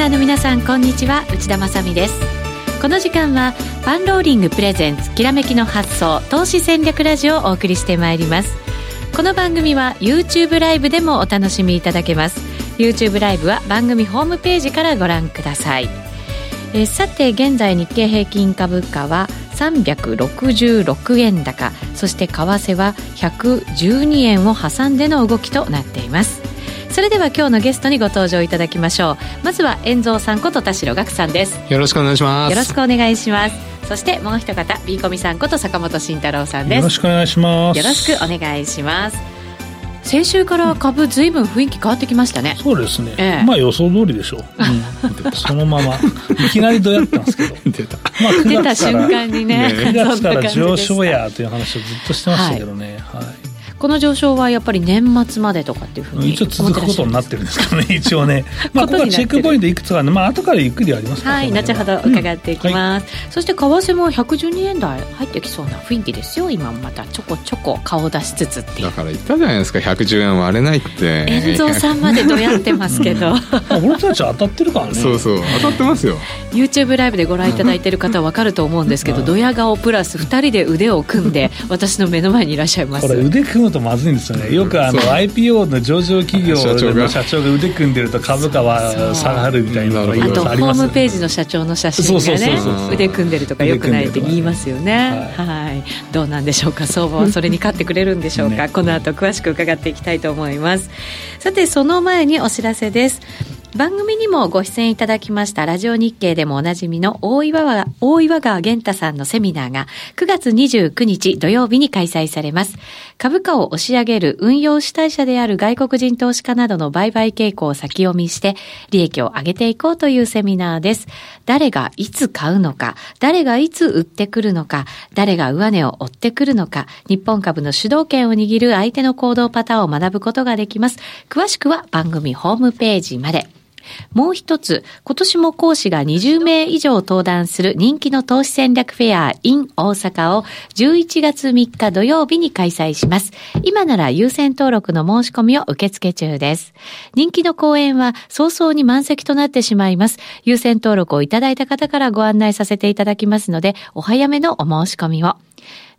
のリスナーの皆さんこんにちは。内田まさです。この時間はパンローリングプレゼンツきらめきの発想投資戦略ラジオをお送りしてまいります。この番組は YouTube ライブでもお楽しみいただけます。YouTube ライブは番組ホームページからご覧ください。えさて現在日経平均株価は366円高。そして為替は112円を挟んでの動きとなっています。それでは今日のゲストにご登場いただきましょう。まずは遠蔵さんこと田代岳さんです。よろしくお願いします。よろしくお願いします。そしてもう一方 B コミさんこと坂本慎太郎さんです。よろしくお願いします。よろしくお願いします。先週から株ずいぶん雰囲気変わってきましたね。そうですね、ええ、まあ予想通りでしょう、うん、そのまま。いきなりどうやったんですけど。出た、まあ、出た瞬間にね。9月から上昇やという話をずっとしてましたけどね、はい、はいこの上昇はやっぱり年末までとかっていうふうに一応続くことになってるんですけどね 一応ね。まあここはチェックポイントいくつかまあ後からゆっくりありますからはい後ほど伺っていきます、うんはい、そして為替も112円台入ってきそうな雰囲気ですよ。今またちょこちょこ顔出しつつってだから言ったじゃないですか110円割れないって。遠蔵さんまでどやってますけど。俺たち当たってるからね。そうそう。当たってますよ。YouTube ライブでご覧いただいてる方は分かると思うんですけどドヤ顔プラス2人で腕を組んで私の目の前にいらっしゃいます。これ腕組むとまずいんですよね。よくあの IPO の上場企業の社長が。腕組んでると株価は下がるみたいなあとホームページの社長の写真がね腕組んでるとかよくないって言いますよね。はい。どうなんでしょうか。相場はそれに勝ってくれるんでしょうか、この後詳しく伺っていきたいと思います。さてその前にお知らせです番組にもご出演いただきましたラジオ日経でもおなじみの大岩川、大岩川玄太さんのセミナーが9月29日土曜日に開催されます。株価を押し上げる運用主体者である外国人投資家などの売買傾向を先読みして利益を上げていこうというセミナーです。誰がいつ買うのか、誰がいつ売ってくるのか、誰が上値を追ってくるのか、日本株の主導権を握る相手の行動パターンを学ぶことができます。詳しくは番組ホームページまで。もう一つ、今年も講師が20名以上登壇する人気の投資戦略フェア in 大阪を11月3日土曜日に開催します。今なら優先登録の申し込みを受付中です。人気の講演は早々に満席となってしまいます。優先登録をいただいた方からご案内させていただきますので、お早めのお申し込みを。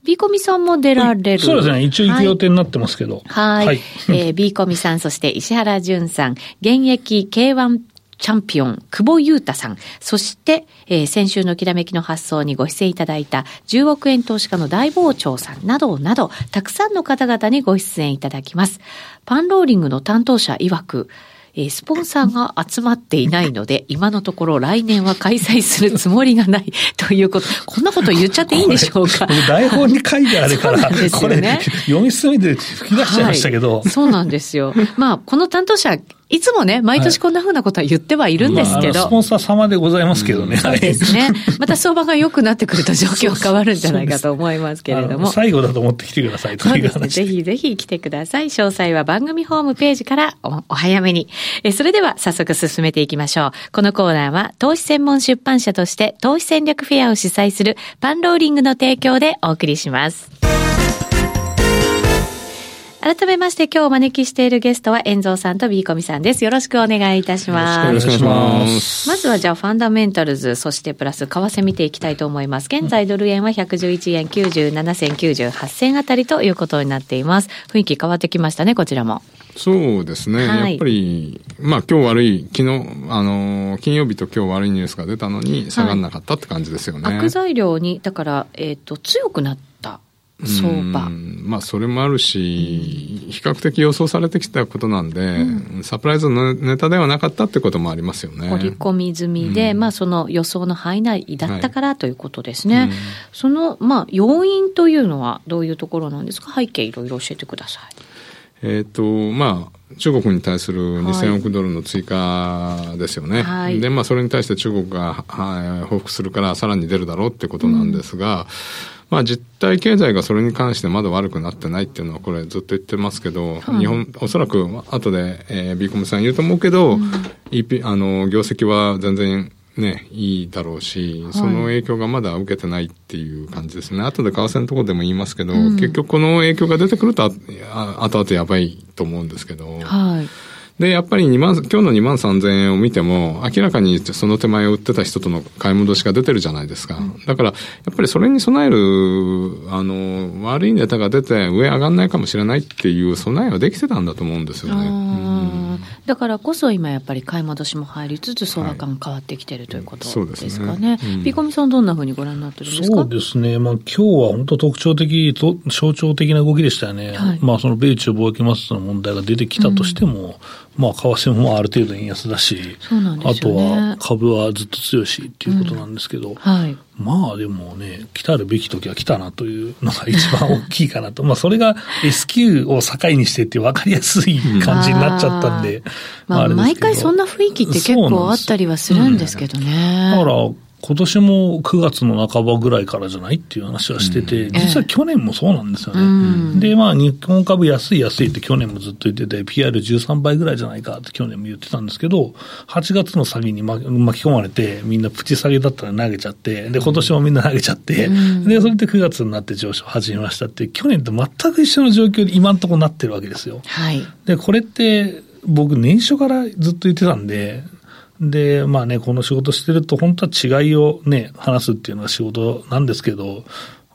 ビーコミさんも出られる。そうですね。一応行く予定になってますけど。はい。はい、えー、ビーコミさん、そして石原淳さん、現役 K1 チャンピオン、久保優太さん、そして、えー、先週のきらめきの発想にご出演いただいた10億円投資家の大傍聴さんなどなど、たくさんの方々にご出演いただきます。パンローリングの担当者曰く、えー、スポンサーが集まっていないので、今のところ来年は開催するつもりがない ということ、こんなこと言っちゃっていいんでしょうか。台本に書いてあるから、ね、これ、読み進めて吹き出しちゃいましたけど。はい、そうなんですよ。まあ、この担当者、いつもね、毎年こんなふうなことは言ってはいるんですけど。まあ、スポンサー様でございますけどね。そうですね。また相場が良くなってくると状況変わるんじゃないかと思いますけれども。最後だと思って来てくださいという話。そうですね。ぜひぜひ来てください。詳細は番組ホームページからおお早めに。えそれでは早速進めていきましょう。このコーナーは投資専門出版社として投資戦略フェアを主催するパンローリングの提供でお送りします。改めまして今日お招きしているゲストは、遠蔵さんとビーコミさんです。よろしくお願いいたします。よろしくお願いします。まずはじゃあ、ファンダメンタルズ、そしてプラス、為替見ていきたいと思います。現在、ドル円は111円97銭98銭あたりということになっています。雰囲気変わってきましたね、こちらも。そうですね。はい、やっぱり、まあ今日悪い、昨日、あの、金曜日と今日悪いニュースが出たのに下がらなかったって感じですよね。はい、悪材料に、だから、えっ、ー、と、強くなった相場。まあ、それもあるし、比較的予想されてきたことなんで、うん、サプライズのネタではなかったってこともありますよね。織り込み済みで、うん、まあ、その予想の範囲内だったから、はい、ということですね。うん、その、まあ、要因というのはどういうところなんですか？背景いろいろ教えてください。えっ、と、まあ、中国に対する2000億ドルの追加ですよね。はい、で、まあ、それに対して中国が、はい、報復するからさらに出るだろうってことなんですが、まあ実体経済がそれに関してまだ悪くなってないっていうのはこれずっと言ってますけど、はい、日本、おそらく後で、えー、ビーコムさん言うと思うけど、うん、EP、あの、業績は全然ね、いいだろうし、その影響がまだ受けてないっていう感じですね。後で為替のところでも言いますけど、うん、結局この影響が出てくると、あ後々やばいと思うんですけど、はいで、やっぱり2万、今日の2万3000円を見ても、明らかにその手前を売ってた人との買い戻しが出てるじゃないですか。うん、だから、やっぱりそれに備える、あの、悪いネタが出て上上がんないかもしれないっていう備えはできてたんだと思うんですよね。うん。だからこそ今やっぱり買い戻しも入りつつ相場感変わってきてるということですかね。はい、ねピコミさんどんなふうにご覧になってるんですか？そうですね。まあ今日は本当特徴的と、象徴的な動きでしたよね。はい、まあその米中貿易摩擦の問題が出てきたとしても、うんまあ、為替もある程度円安だし、ね、あとは株はずっと強いしっていうことなんですけど、うんはい、まあでもね、来たるべき時は来たなというのが一番大きいかなと。まあそれが S q を境にしてって分かりやすい感じになっちゃったんで。まあ、毎回そんな雰囲気って結構あったりはするんですけどね。だから、今年も9月の半ばぐらいからじゃないっていう話はしてて、実は去年もそうなんですよね。で、まあ、日本株安い安いって去年もずっと言ってて、PR13 倍ぐらいじゃないかって去年も言ってたんですけど、8月の詐欺に巻き込まれて、みんなプチ下げだったら投げちゃって、で、今年もみんな投げちゃって、で、それで9月になって上昇始めましたって、去年と全く一緒の状況に今のところなってるわけですよ。はい。で、これって、僕年初からずっと言ってたんで、で、まあね、この仕事してると、本当は違いをね、話すっていうのが仕事なんですけど、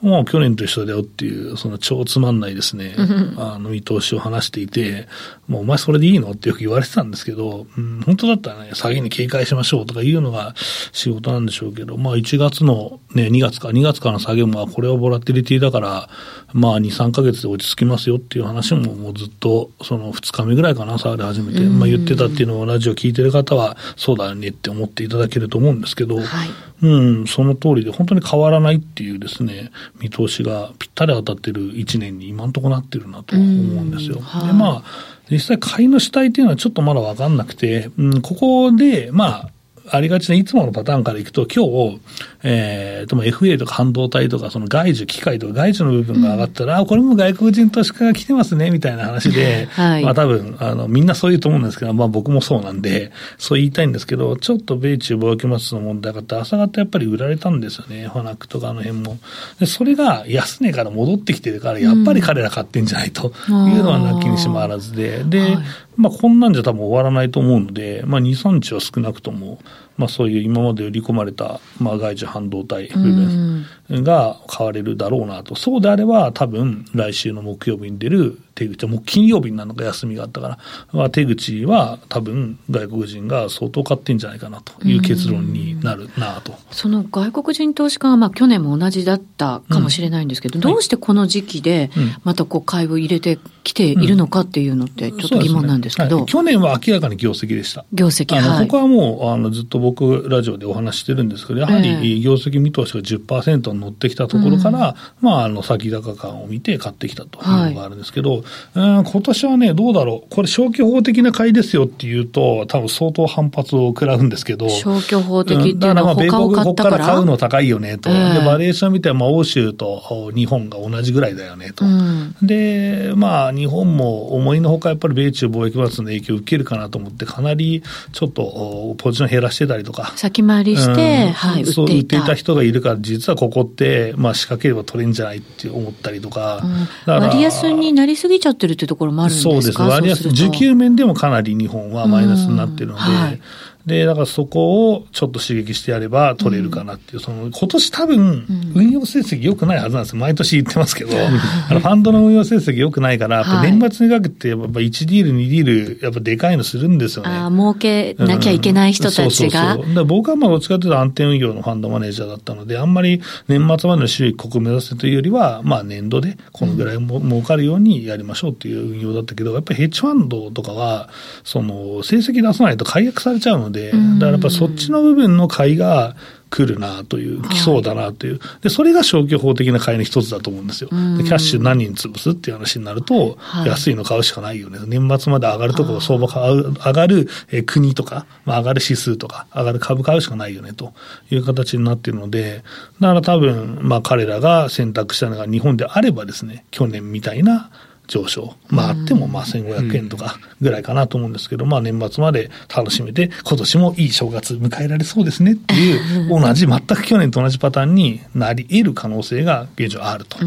もう去年と一緒だよっていう、その超つまんないですね、あの見通しを話していて、もうお前それでいいのってよく言われてたんですけど、うん、本当だったらね、詐欺に警戒しましょうとかいうのが仕事なんでしょうけど、まあ1月のね、2月か、2月からの下げも、これはボラティリティだから、まあ2、3ヶ月で落ち着きますよっていう話ももうずっと、その2日目ぐらいかな、下がり始めて、まあ言ってたっていうのをラジオ聞いてる方は、そうだよねって思っていただけると思うんですけど、はい、うん、その通りで本当に変わらないっていうですね、見通しがぴったり当たってる1年に今んとこなってるなと思うんですよ。はい、で、まあ、実際買いの主体っていうのはちょっとまだわかんなくて、うん、ここで、まあ、ありがちないつものパターンからいくと、今日、えー、とも FA とか半導体とか、その外需、機械とか外需の部分が上がったら、うん、これも外国人投資家が来てますね、みたいな話で、はい、まあ多分、あの、みんなそう言うと思うんですけど、まあ僕もそうなんで、そう言いたいんですけど、ちょっと米中貿易摩擦の問題があって、朝方やっぱり売られたんですよね、ファナックとかあの辺も。で、それが安値から戻ってきてるから、やっぱり彼ら買ってんじゃないというのはなきにしもあらずで、で、はい、まあこんなんじゃ多分終わらないと思うので、まあ2、3日は少なくとも、まあ、そういう今まで売り込まれた、まあ、外需半導体部分が買われるだろうなと、そうであれば、多分来週の木曜日に出る手口は、もう金曜日になるのか休みがあったから、まあ、手口は多分外国人が相当買ってんじゃないかなという結論になるなと。その外国人投資家はまあ去年も同じだったかもしれないんですけど、うん、どうしてこの時期でまたこう買いを入れてきているのかっていうのってちょっと疑問なんですけど。うんねはい、去年は明らかに業績でした。業績、はい。ここはもうあのずっと僕ラジオでお話してるんですけど、やはり業績見通しが10%に乗ってきたところから、まああの先高感を見て買ってきたというのがあるんですけど、はい、今年はね、どうだろう。これ消去法的な買いですよっていうと、多分相当反発を食らうんですけど。消去法的っていうのは、だからまあ米国ここから買うの高いよねと。えー、で、バリエーション見てまあ欧州と日本が同じぐらいだよねと。うん、で、まあ日本も思いのほかやっぱり米中貿易摩擦の影響を受けるかなと思って、かなりちょっとポジション減らしてたりとか。先回りして、うん、はい、売っていた。人がいるから、実はここって、まあ仕掛ければ取れんじゃないって思ったりとか。うん、割安になりすぎちゃってるっていうところもあるんですか？そうです。割安、需給面でもかなり日本はマイナスになってるので、はい、で、だからそこをちょっと刺激してやれば取れるかなっていう、その、今年多分、運用成績良くないはずなんですよ。毎年言ってますけど、あのファンドの運用成績良くないから、年末にかけて、やっぱ1ディール、2ディール、やっぱでかいのするんですよね。ああ、儲けなきゃいけない人たちが。うん、そうそうそう。僕はまあどっちかというと安定運用のファンドマネージャーだったので、あんまり年末までの収益国目指せというよりは、まあ年度でこのぐらいも、儲かるようにやりましょうっていう運用だったけど、やっぱりヘッジファンドとかは、その、成績出さないと解約されちゃうので、だからやっぱそっちの部分の買いが来るなという、来そうだなという、でそれが消去法的な買いの一つだと思うんですよ。でキャッシュ何人潰すっていう話になると、安いの買うしかないよね、年末まで上がるところ、相場上がる国とか、まあ、上がる指数とか、上がる株買うしかないよねと。いう形になっているので、だから多分、まあ、彼らが選択したのが日本であればですね、去年みたいな上昇。まあ、あってもまあ1500円とかぐらいかなと思うんですけど、まあ年末まで楽しめて、今年もいい正月迎えられそうですねっていう、同じ、全く去年と同じパターンになり得る可能性が現状あると。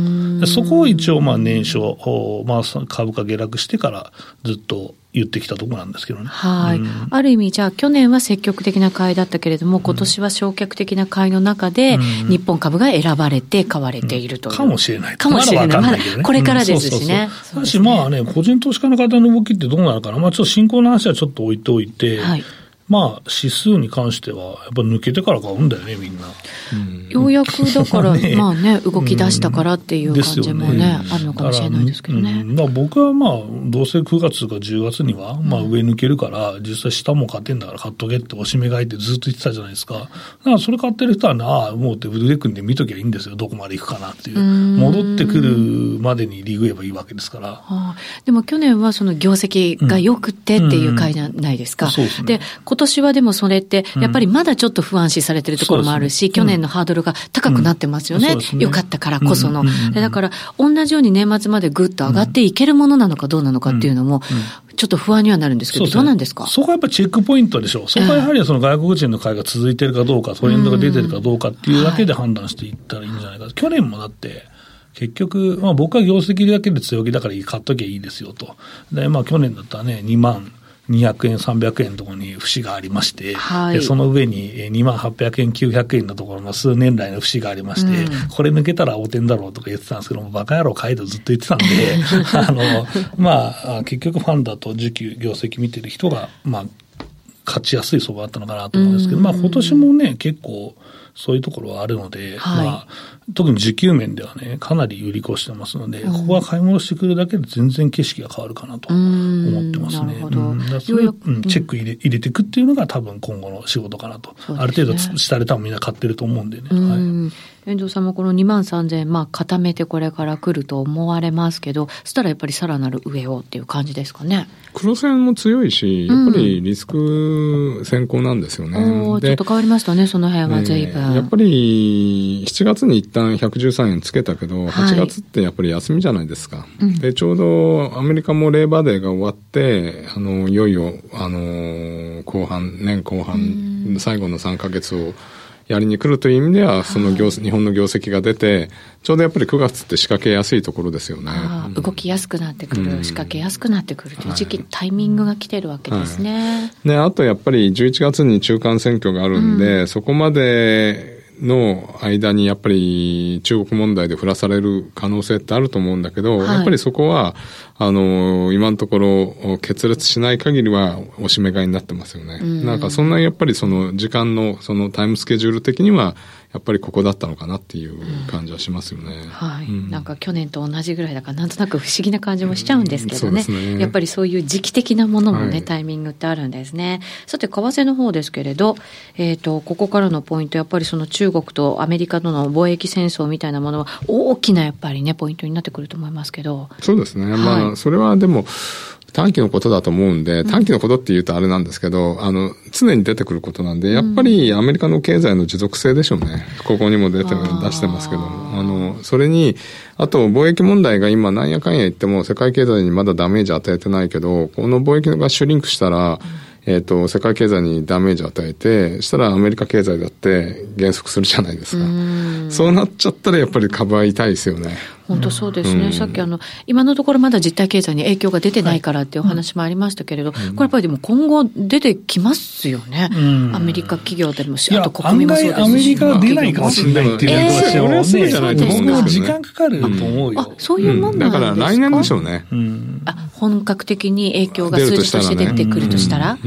そこを一応まあ年初、まあ株価下落してからずっと言ってきたところなんですけどね。はい、うん、ある意味、じゃあ、去年は積極的な買いだったけれども、今年は消極的な買いの中で、日本株が選ばれて買われているという。かもしれない。かもしれない。まだこれからですしね。しかし、まあね、個人投資家の方の動きってどうなのかな。まあ、ちょっと進行の話はちょっと置いておいて、はいまあ、指数に関しては、やっぱ抜けてから買うんだよね、みんな。ようやくだから、ね、まあね、動き出したからっていう感じもね、ねあるのかもしれないですけどね。まあ、僕はまあ、どうせ9月か10月には、まあ、上抜けるから、実際下も買ってんだから買っとけって押し目買いってずっと言ってたじゃないですか。だからそれ買ってる人はな、あもうって腕組んで見ときゃいいんですよ、どこまで行くかなっていう。戻ってくるまでにリグえばいいわけですから。はあ、でも去年はその業績が良くてっていう買いじゃないですか。うんうん、そうですね。で、今年はでもそれって、やっぱりまだちょっと不安視されてるところもあるし、うん、去年のハードルが高くなってますよね。うん、よかったからこその。だから、同じように年末までぐっと上がっていけるものなのかどうなのかっていうのも、ちょっと不安にはなるんですけど、どうなんですか？そこはやっぱチェックポイントでしょう。そこはやはりその外国人の会が続いてるかどうか、トレンドが出てるかどうかっていうだけで判断していったらいいんじゃないか。去年もだって、結局、まあ僕は業績だけで強気だから買っときゃいいですよと。で、まあ去年だったらね、2万200円、300円のところに節がありまして、はい、その上に2万800円、900円のところの数年来の節がありまして、うん、これ抜けたら汚点だろうとか言ってたんですけども、バカ野郎買えとずっと言ってたんで、あの、まあ、結局ファンだと時給、業績見てる人が、まあ、勝ちやすい相場だったのかなと思うんですけど、まあ今年もね、結構、そういうところはあるので、はい、まあ、特に需給面ではね、かなり売り越してますので、うん、ここは買い戻してくるだけで全然景色が変わるかなと思ってますね。なるほど。うん、そういう、うん、チェック入れ入れていくっていうのが多分今後の仕事かなと。ね、ある程度下で多分みんな買ってると思うんでね。はい遠藤さんもこの2万3000円、まあ、固めてこれから来ると思われますけど、そしたらやっぱりさらなる上をっていう感じですかね。黒線も強いし、やっぱりリスク先行なんですよね。うん、ちょっと変わりましたね、その辺は随分、えー。やっぱり7月に一旦113円つけたけど、8月ってやっぱり休みじゃないですか。はい、で、ちょうどアメリカもレーバーデーが終わって、あの、いよいよ、あの、後半、年後半、最後の3か月を、やりに来るという意味では、その業、日本の業績が出て、ちょうどやっぱり9月って仕掛けやすいところですよね。動きやすくなってくる、うん、仕掛けやすくなってくるという時期、はい、タイミングが来てるわけですね。はい、あとやっぱり11月に中間選挙があるんで、うん、そこまでの間にやっぱり中国問題で降らされる可能性ってあると思うんだけど、はい、やっぱりそこは、あの、今のところ決裂しない限りはおしめ買いになってますよね。んなんかそんなやっぱりその時間のそのタイムスケジュール的にはやっぱりここだったのかなっていう感じはしますよね。うん、はい、うん、なんか去年と同じぐらいだからなんとなく不思議な感じもしちゃうんですけどね。うん、ねやっぱりそういう時期的なものもね、はい、タイミングってあるんですね。さて、為替の方ですけれど、えっ、ー、と、ここからのポイント、やっぱりその中国とアメリカとの貿易戦争みたいなものは大きなやっぱりね、ポイントになってくると思いますけど。そうですね。はい、まあ、それはでも、短期のことだと思うんで、短期のことって言うとあれなんですけど、うん、あの、常に出てくることなんで、やっぱりアメリカの経済の持続性でしょうね。ここにも出て、出してますけども。あの、それに、あと貿易問題が今なんやかんや言っても世界経済にまだダメージ与えてないけど、この貿易がシュリンクしたら、うんえっ、ー、と、世界経済にダメージを与えて、したらアメリカ経済だって減速するじゃないですか。うそうなっちゃったらやっぱり株は痛いですよね。本当そうですね、うん、さっきあの、今のところまだ実体経済に影響が出てないからっていうお話もありましたけれど、はいうん、これやっぱりでも今後出てきますよね、うん、アメリカ企業でもし、あと国民もそうですし。アメリカは出ないかもしれないっていう話は、えー、それはじゃないと思うんですけ時間かかると思うよ。あ、そういうもんなんですか、だから来年でしょうね。あ、本格的に影響が数字として出てくるとしたら、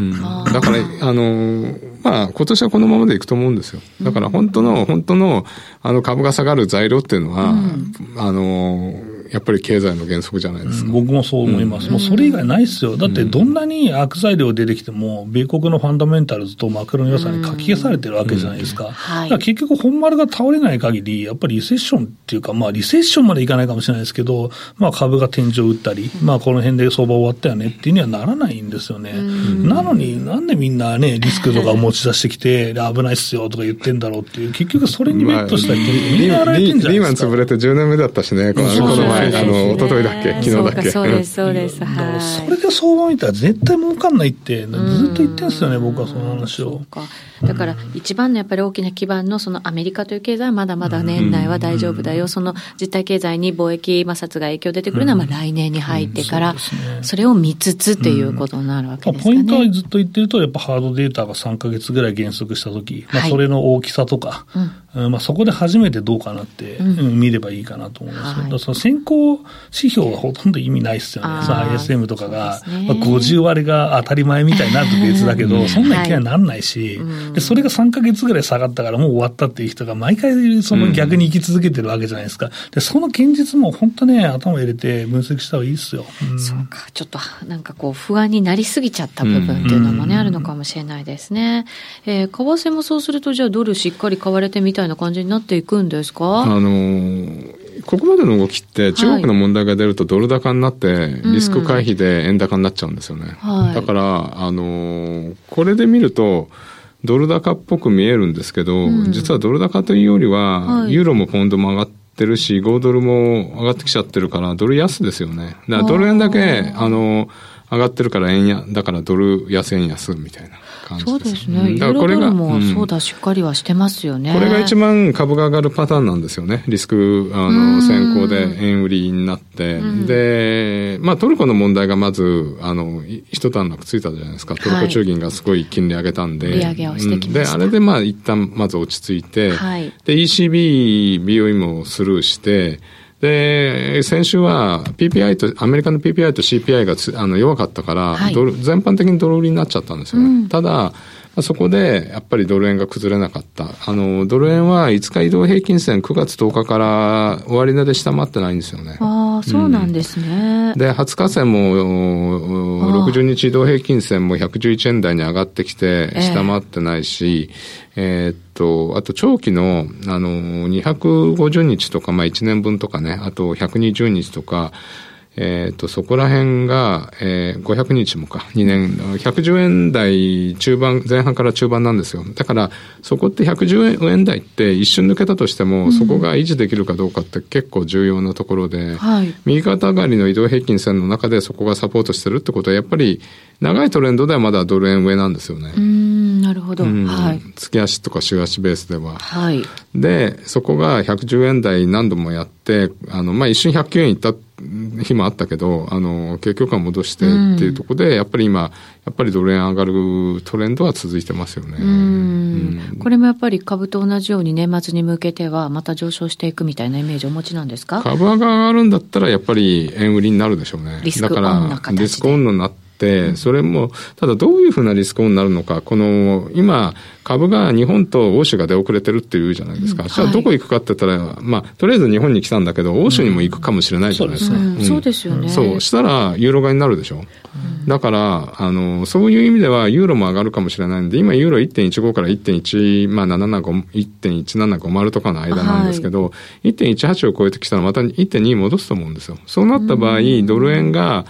だから、あの、まあ、今年はこのままでいくと思うんですよ。だから本当の、本当の、あの株が下がる材料っていうのは、あの、やっぱり経済の原則じゃないですか、うん、僕もそう思います、うん、もうそれ以外ないですよ、だってどんなに悪材料出てきても、米国のファンダメンタルズとマクロの良さに書き消されてるわけじゃないですか、うん。うん、結局、本丸が倒れない限り、やっぱりリセッションっていうか、まあ、リセッションまでいかないかもしれないですけど、まあ、株が天井打ったり、まあ、この辺で相場終わったよねっていうにはならないんですよね。なのになんでみんなね、リスクとか持ち出してきて、危ないっすよとか言ってんだろうっていう、結局それにベットした人、みんなやられてんじゃないですか。リーマン潰れて10年目だったしね、この前はい、あの、一昨日だっけ？昨日だっけ？そうです、そうです。はい。それで相場見たら絶対儲かんないって、ずっと言ってるんですよね、僕はその話を。だから、一番のやっぱり大きな基盤のそのアメリカという経済はまだまだ年内は大丈夫だよ。その実体経済に貿易摩擦が影響出てくるのはまあ来年に入ってから、それを見つつっていうことになるわけですかね。ポイントはずっと言ってると、やっぱハードデータが3か月ぐらい減速したとき、まあ、それの大きさとか、うん、まあ、そこで初めてどうかなって、うん、見ればいいかなと思います、はい、だその先行指標はほとんど意味ないですよね、その ISM とかが、ね、まあ、50割が当たり前みたいになると別だけど、そんな気にはなんないし、はい、で、それが3か月ぐらい下がったからもう終わったっていう人が毎回その逆に生き続けてるわけじゃないですか。で、その現実も本当ね、頭入れて分析した方がいいですよ。うん、そうか、ちょっとなんかこう不安になりすぎちゃった部分っていうのもね、あるのかもしれないですね。えー、為替もそうすると、じゃあドルしっかり買われてみたいな感じになっていくんですか？あのーここまでの動きって中国の問題が出るとドル高になってリスク回避で円高になっちゃうんですよね。はい、だから、あのー、これで見ると、ドル高っぽく見えるんですけど、うん、実はドル高というよりは、はい、ユーロもポンドも上がってるし、5ドルも上がってきちゃってるから、ドル安ですよね。だからドル円だけ、あのー、上がってるから円や、だからドル安円安みたいな。感じそうですね。ユーロドルもそうだ、しっかりはしてますよね。これが一番株が上がるパターンなんですよね。リスク、あの、先行で円売りになって。で、まあトルコの問題がまず、あの、一段落ついたじゃないですか。トルコ中銀がすごい金利上げたんで。利上げをしてきました。で、あれでまあ一旦まず落ち着いて、はい、で、ECB、BOE もスルーして、で、先週は PPI と、アメリカの PPI と CPI がつあの弱かったから、はい、ドル全般的にドル売りになっちゃったんですよね。うん、ただ、そこでやっぱりドル円が崩れなかった。あの、ドル円は5日移動平均線9月10日から終値で下回ってないんですよね。ああ、そうなんですね。うん、で、20日線も60日移動平均線も111円台に上がってきて下回ってないし、えー、っと、あと長期の、あの、250日とか、まあ1年分とかね、あと120日とか、えっ、ー、と、そこら辺が、えー、500日もか、2年、110円台中盤、前半から中盤なんですよ。だから、そこって110円台って一瞬抜けたとしても、うん、そこが維持できるかどうかって結構重要なところで、はい、右肩上がりの移動平均線の中でそこがサポートしてるってことは、やっぱり、長いトレンドではまだドル円上なんですよね。うん、なるほど。はい。月足とか週足ベースでは。はい。で、そこが110円台何度もやって、あの、まあ、一瞬109円いった日もあったけど、あの、結局は戻してっていうところで、うん、やっぱり今、やっぱりドル円上がるトレンドは続いてますよね。うんうん、これもやっぱり株と同じように年末に向けてはまた上昇していくみたいなイメージをお持ちなんですか？株が上がるんだったらやっぱり円売りになるでしょうね。リスクオンの形で。リスクオンのなって、それも、ただどういうふうなリスクになるのか、この、今、株が日本と欧州が出遅れてるっていうじゃないですか。じゃあどこ行くかって言ったら、まあ、とりあえず日本に来たんだけど、欧州にも行くかもしれないじゃないですか。そうですよね。そう。したら、ユーロ買いになるでしょ。だから、あの、そういう意味では、ユーロも上がるかもしれないんで、今、ユーロ1.15から1.1、まあ、775、1.1750とかの間なんですけど、はい、1.18を超えてきたら、また1.2戻すと思うんですよ。そうなった場合、ドル円が、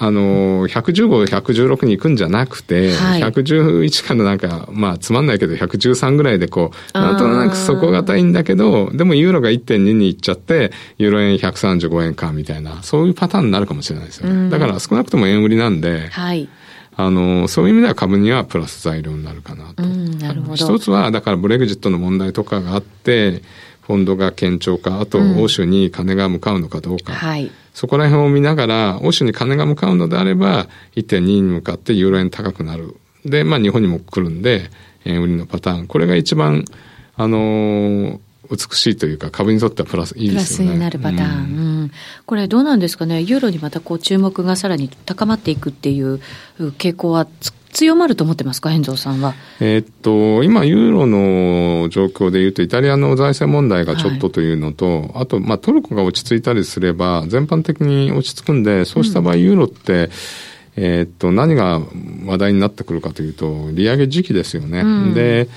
あの、115、116に行くんじゃなくて、はい、111からなんか、まあ、つまんないけど、113ぐらいでこう、なんとなく底堅いんだけど、でもユーロが1.2に行っちゃって、ユーロ円135円か、みたいな、そういうパターンになるかもしれないですよね。だから少なくとも円売りなんで、はい。あの、そういう意味では株にはプラス材料になるかなと。なるほど。一つは、だからブレグジットの問題とかがあって、フォンドが堅調か、あと欧州に金が向かうのかどうか。はい。そこら辺を見ながら、欧州に金が向かうのであれば、1.2に向かってユーロ円高くなる。で、まあ日本にも来るんで、円売りのパターン。これが一番、あのー、美しいというか、株にとってはプラスいいですよね。プラスになるパターン。うん、これどうなんですかね、ユーロにまたこう注目がさらに高まっていくっていう傾向は強まると思ってますか、遠藤さんは？えー、っと、今、ユーロの状況でいうと、イタリアの財政問題がちょっとというのと、はい、あと、まあ、トルコが落ち着いたりすれば、全般的に落ち着くんで、そうした場合、ユーロって、うんえー、っと、何が話題になってくるかというと、利上げ時期ですよね。うん、で、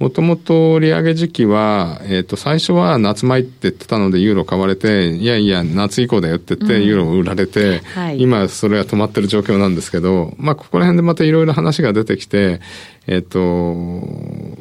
もともと利上げ時期は、えっ、ー、と、最初は夏前って言ってたのでユーロ買われて、いやいや、夏以降だよって言って、ユーロ売られて、うんはい、今それは止まってる状況なんですけど、まあ、ここら辺でまたいろいろ話が出てきて、えっ、と、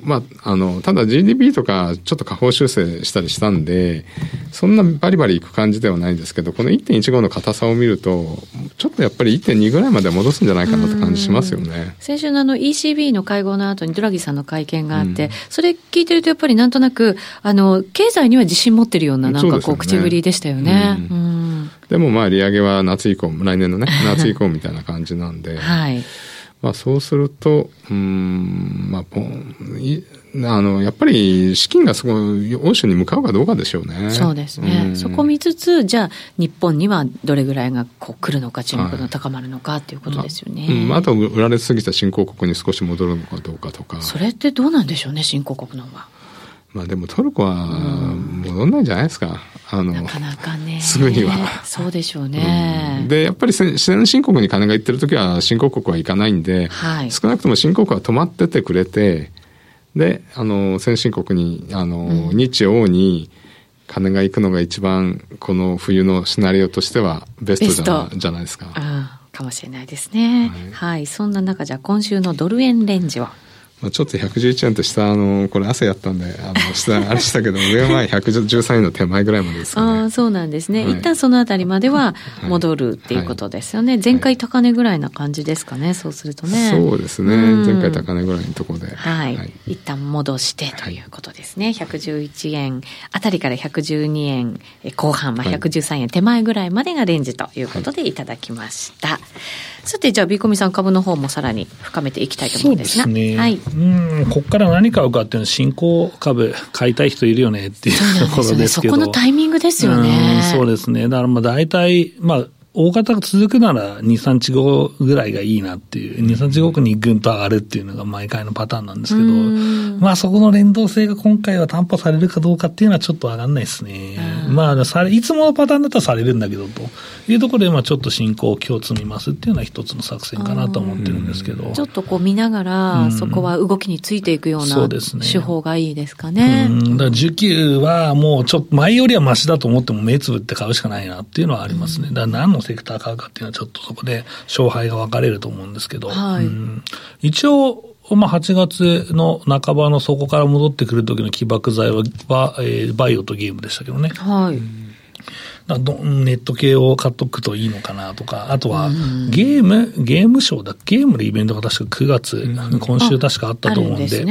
まあ、あの、ただ GDP とかちょっと下方修正したりしたんで、そんなバリバリいく感じではないんですけど、この1.15の硬さを見ると、ちょっとやっぱり1.2ぐらいまで戻すんじゃないかなって感じしますよね。先週のあの ECB の会合の後にドラギさんの会見があって、うん、それ聞いてるとやっぱりなんとなく、あの、経済には自信持ってるようななんかこう口ぶりでしたよね。うん、でもまあ利上げは夏以降、来年のね、夏以降みたいな感じなんで。はい。まあ、そうすると、うん、まあ、あの、やっぱり資金がすごい欧州に向かうかどうかでしょうね。そうですね。うん、そこを見つつ、じゃあ、日本にはどれぐらいがこう来るのか、注目が高まるのかっていうことですよね。はい、まあ、あと、売られすぎた新興国に少し戻るのかどうかとか。それってどうなんでしょうね、新興国のは。まあでもトルコは戻んないんじゃないですか。あの、なかなかね。すぐには。そうでしょうね。うん、で、やっぱり先進国に金が行ってる時は新興国は行かないんで、はい、少なくとも新興国は止まっててくれて、で、あの、先進国に、あの、うん、日欧に金が行くのが一番、この冬のシナリオとしてはベストじゃじゃないですか。かもしれないですね。はい、はい、そんな中、じゃあ今週のドル円レンジは？まあ、ちょっと111円と下、あの、これ朝やったんで、あの、下、あれしたけど、上は前113円の手前ぐらいまでですかね。ああ、そうなんですね。はい、一旦そのあたりまでは戻るっていうことですよね。はい、前回高値ぐらいな感じですかね、そうするとね。そうですね。前回高値ぐらいのところで。はい。はい、一旦戻してということですね。111円あたりから112円後半、まあ、113円手前ぐらいまでがレンジということでいただきました。さて、じゃあ、ビーコミさん株の方もさらに深めていきたいと思うんですが。そうですね。はい。うん、ここから何買うかっていうのは、新興株買いたい人いるよねっていうところですけど。そ、ね、このタイミングですよね。そうですね。だからまあ大体、まあ、大型が続くなら2、3日後ぐらいがいいなっていう、2、3日後にぐんと上がるっていうのが毎回のパターンなんですけど、まあそこの連動性が今回は担保されるかどうかっていうのはちょっと上がんないですね。まあされ、いつものパターンだったらされるんだけど、というところで、まあちょっと進行を今日積みますっていうのは一つの作戦かなと思ってるんですけど。ちょっとこう見ながら、そこは動きについていくような手法がいいですかね。うん、だから需給はもうちょっと前よりはマシだと思っても目つぶって買うしかないなっていうのはありますね。だから何ののセクター買うかっていうのはちょっとそこで勝敗が分かれると思うんですけど、はい、うん、一応、まあ、8月の半ばの底から戻ってくる時の起爆剤は、えー、バイオとゲームでしたけどね。はい。うんネット系を買っとくといいのかなとか、あとはゲーム、ゲームショーだ、ゲームのイベントが確か9月、うん、今週確かあったと思うんで、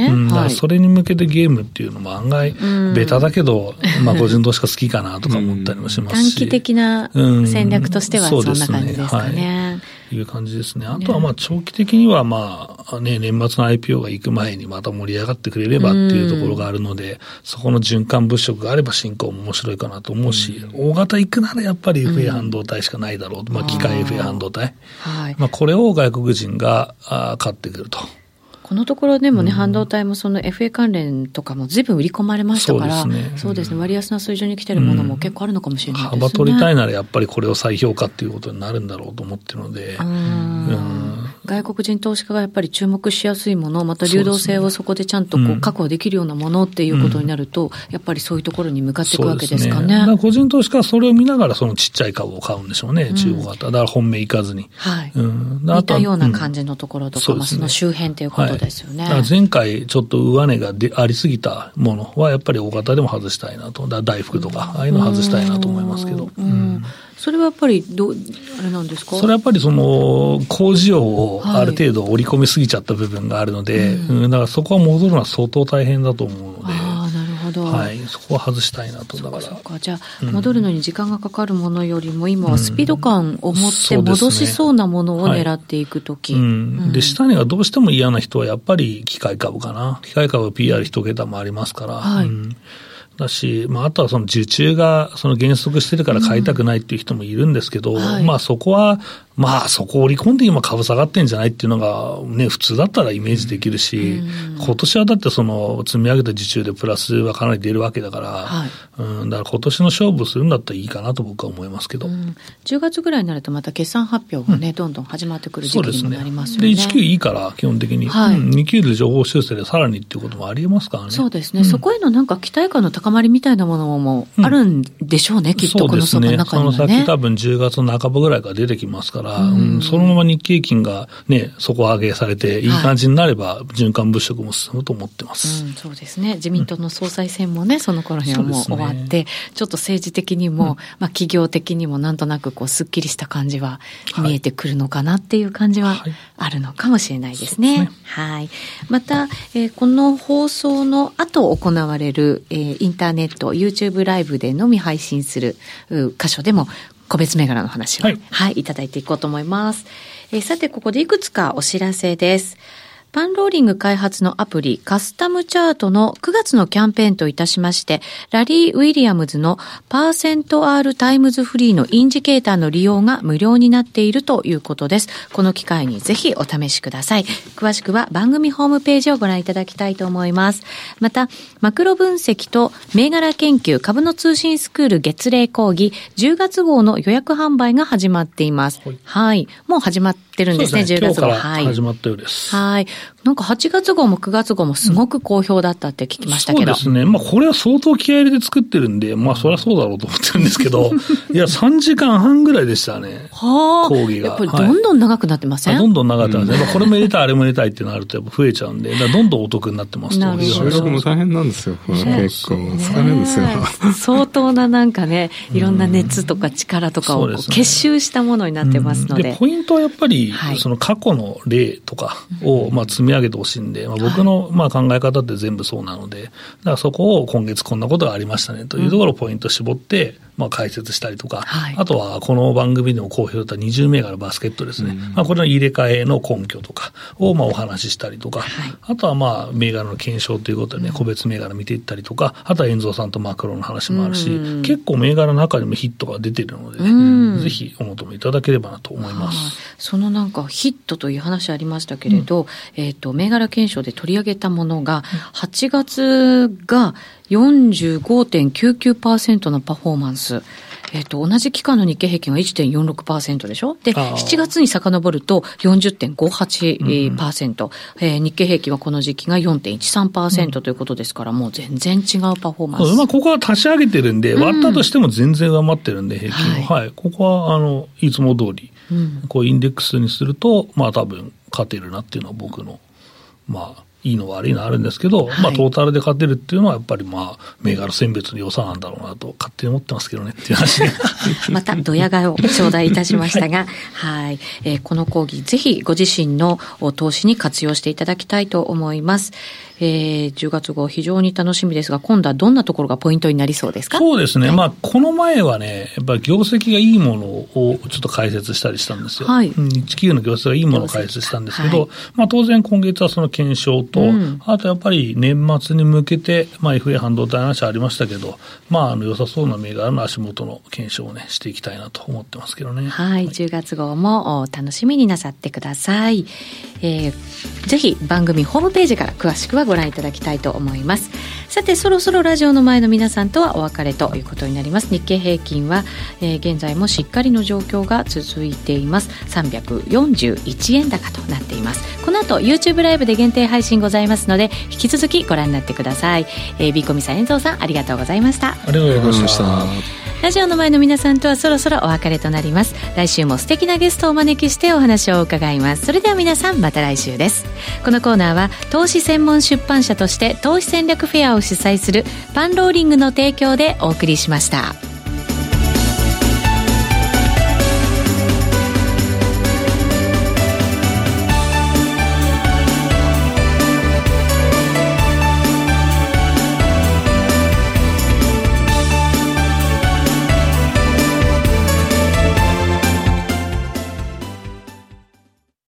それに向けてゲームっていうのも案外、ベタだけど、まあ個人投資家好きかなとか思ったりもしますし。短期的な戦略としてはそんな感じですかね。いう感じですね。あとはまあ長期的にはまあね、年末の IPO が行く前にまた盛り上がってくれればっていうところがあるので、そこの循環物色があれば進行も面白いかなと思うし、大型行くならやっぱり FA 半導体しかないだろう。まあ機械 FA 半導体。はい、まあこれを外国人が買ってくると。このところでもね、うん、半導体もその FA 関連とかもずいぶん売り込まれましたから、そうですね、そうですね。割安な水準に来てるものも結構あるのかもしれないですね。幅取りたいならやっぱりこれを再評価っていうことになるんだろうと思ってるので。外国人投資家がやっぱり注目しやすいもの、また流動性をそこでちゃんとこう確保できるようなものっていうことになると、うん、やっぱりそういうところに向かっていくわけですかね。ね個人投資家はそれを見ながら、そのちっちゃい株を買うんでしょうね、うん、中国型。だから本命いかずに。はい。うん、似たような感じのところとか、うん、まあ、その周辺ということですよね。はい、前回ちょっと上値がでありすぎたものは、やっぱり大型でも外したいなと。だ大福とか、ああいうの外したいなと思いますけど。うんそれはやっぱりど、あれなんですか？それはやっぱりその、工事用をある程度織り込みすぎちゃった部分があるので、はいうん、だからそこは戻るのは相当大変だと思うので。はい。そこは外したいなと。だから。そうか。じゃあ、戻るのに時間がかかるものよりも、今はスピード感を持って戻しそうなものを狙っていくとき。うん。で、下値がどうしても嫌な人はやっぱり機械株かな。機械株 PR 一桁もありますから。はい。だし、まあ、あとはその受注がその減速してるから買いたくないっていう人もいるんですけど、うんはい、まあそこはまあそこを織り込んで今株下がってんじゃないっていうのがね、普通だったらイメージできるし、今年はだってその積み上げた受注でプラスはかなり出るわけだから、はい、うん、だから今年の勝負するんだったらいいかなと僕は思いますけど。うん、10月ぐらいになるとまた決算発表がね、うん、どんどん始まってくる時期にもなりますよね。で、19いいから基本的に。はい、うん、2級で情報修正でさらにっていうこともありえますからね。そうですね。そこへのなんか期待感の高まりみたいなものもあるんでしょうね、きっとこの相場の中にはね。その先多分10月の半ばぐらいから出てきますから、うん。そのまま日経金がね、底上げされて、いい感じになれば、循環物色も進むと思ってます、うん、そうですね。自民党の総裁選もね、その頃にはもう終わって、ね、ちょっと政治的にも、うん、まあ企業的にもなんとなくこう、すっきりした感じは見えてくるのかなっていう感じはあるのかもしれないですね。はい、ね。はい。また、えー、この放送の後行われる、えー、インターネット、YouTube ライブでのみ配信する箇所でも、個別銘柄の話を、はい、はい、いただいていこうと思います。えー、さて、ここでいくつかお知らせです。パンローリング開発のアプリカスタムチャートの9月のキャンペーンといたしまして、ラリー・ウィリアムズのパーセント R タイムズフリーのインジケーターの利用が無料になっているということです。この機会にぜひお試しください。詳しくは番組ホームページをご覧いただきたいと思います。また、マクロ分析と銘柄研究株の通信スクール月例講義10月号の予約販売が始まっています。はい、はい。もう始まってるんですね、すね10月号。はい。始まったようです。はい。なんか8月号も9月号もすごく好評だったって聞きましたけど、うん、そうですね。まあこれは相当気合入れて作ってるんで、まあそりゃそうだろうと思ってるんですけど、いや3時間半ぐらいでしたね。はあ。講義が。やっぱりどんどん長くなってません、はい、どんどん長くなってます。これも入れたい、あれも入れたいってなるとやっぱ増えちゃうんで、どんどんお得になってますと収録も大変なんですよ。結構疲れるんですよ。相当ななんかね、いろんな熱とか力とかを結集したものになってますので。でポイントはやっぱり、その過去の例とかをまあ積み上げてほしいんで、まあ、僕のまあ考え方って全部そうなので、だからそこを今月こんなことがありましたねというところをポイント絞って、まあ、解説したりとか、はい、あとはこの番組でも好評だった20銘柄バスケットですね、うん、まあ、これの入れ替えの根拠とかをまあお話ししたりとか、はい、あとはまあ銘柄の検証ということでね、個別銘柄見ていったりとか、あとは遠蔵さんとマクロの話もあるし、うん、結構銘柄の中にもヒットが出てるのでね、うん、ぜひお求めいただければなと思います。そのなんかヒットという話ありましたけれど、えっ、ー、と、銘柄検証で取り上げたものが、8月が45.99%のパフォーマンス。えっ、ー、と、同じ期間の日経平均は1.46%でしょ？で、7月に遡ると40.58%、うん、えー、日経平均はこの時期が4.13%ということですから、もう全然違うパフォーマンス。まあ、ここは足し上げてるんで、割ったとしても全然上回ってるんで、平均は。はい、はい。ここは、あの、いつも通り、うん、こう、インデックスにすると、まあ、多分、勝てるなっていうのは僕の、まあ、いいの悪いのあるんですけど、はい、まあトータルで勝てるっていうのはやっぱりまあ銘柄選別の良さなんだろうなと勝手に思ってますけどねっていう話。またドヤ顔を頂戴いたしましたが、はい、はい、えー、この講義ぜひご自身の投資に活用していただきたいと思います。えー、10月号非常に楽しみですが、今度はどんなところがポイントになりそうですか？そうですね。はい、まあ、この前はね、やっぱり業績がいいものをちょっと解説したりしたんですよ。はい。日企業の業績がいいものを解説したんですけど、はい、まあ、当然今月はその検証と、うん、あとやっぱり年末に向けて、まあ、FA 半導体の話ありましたけど、まあ、あの、良さそうな銘柄の足元の検証をね、していきたいなと思ってますけどね。はい。はい、10月号も楽しみになさってください。えー、ぜひ番組ホームページから詳しくはご覧いただきたいと思います。さてそろそろラジオの前の皆さんとはお別れということになります。日経平均は、えー、現在もしっかりの状況が続いています。341円高となっています。この後 YouTube ライブで限定配信ございますので引き続きご覧になってください、えー、ビーコミさん遠藤さんありがとうございました。ありがとうございました。ラジオの前の皆さんとはそろそろお別れとなります。来週も素敵なゲストをお招きしてお話を伺います。それでは皆さんまた来週です。このコーナーは投資専門出版社として投資戦略フェアを主催するパンローリングの提供でお送りしました。